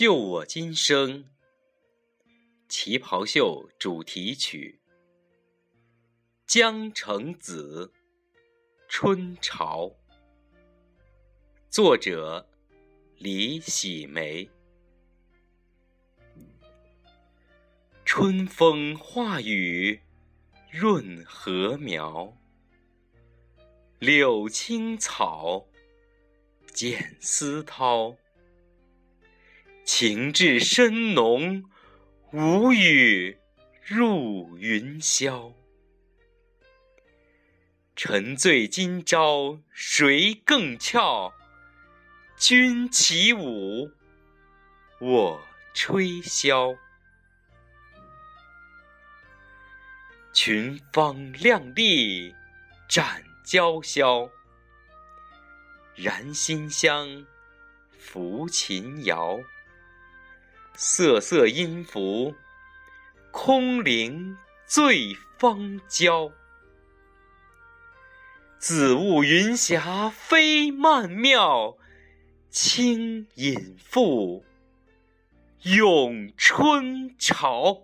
绣我今生，旗袍秀主题曲，江城子，春潮。作者：李喜梅。春风化雨润禾苗，柳青草，剪丝绦。情至深浓，无语入云霄。沉醉今朝谁更俏？君起舞，我吹箫。群芳亮丽展娇绡，燃馨香抚琴瑶。瑟瑟音符，空灵醉芳娇。紫雾云霞飞曼妙，轻吟赋咏春潮。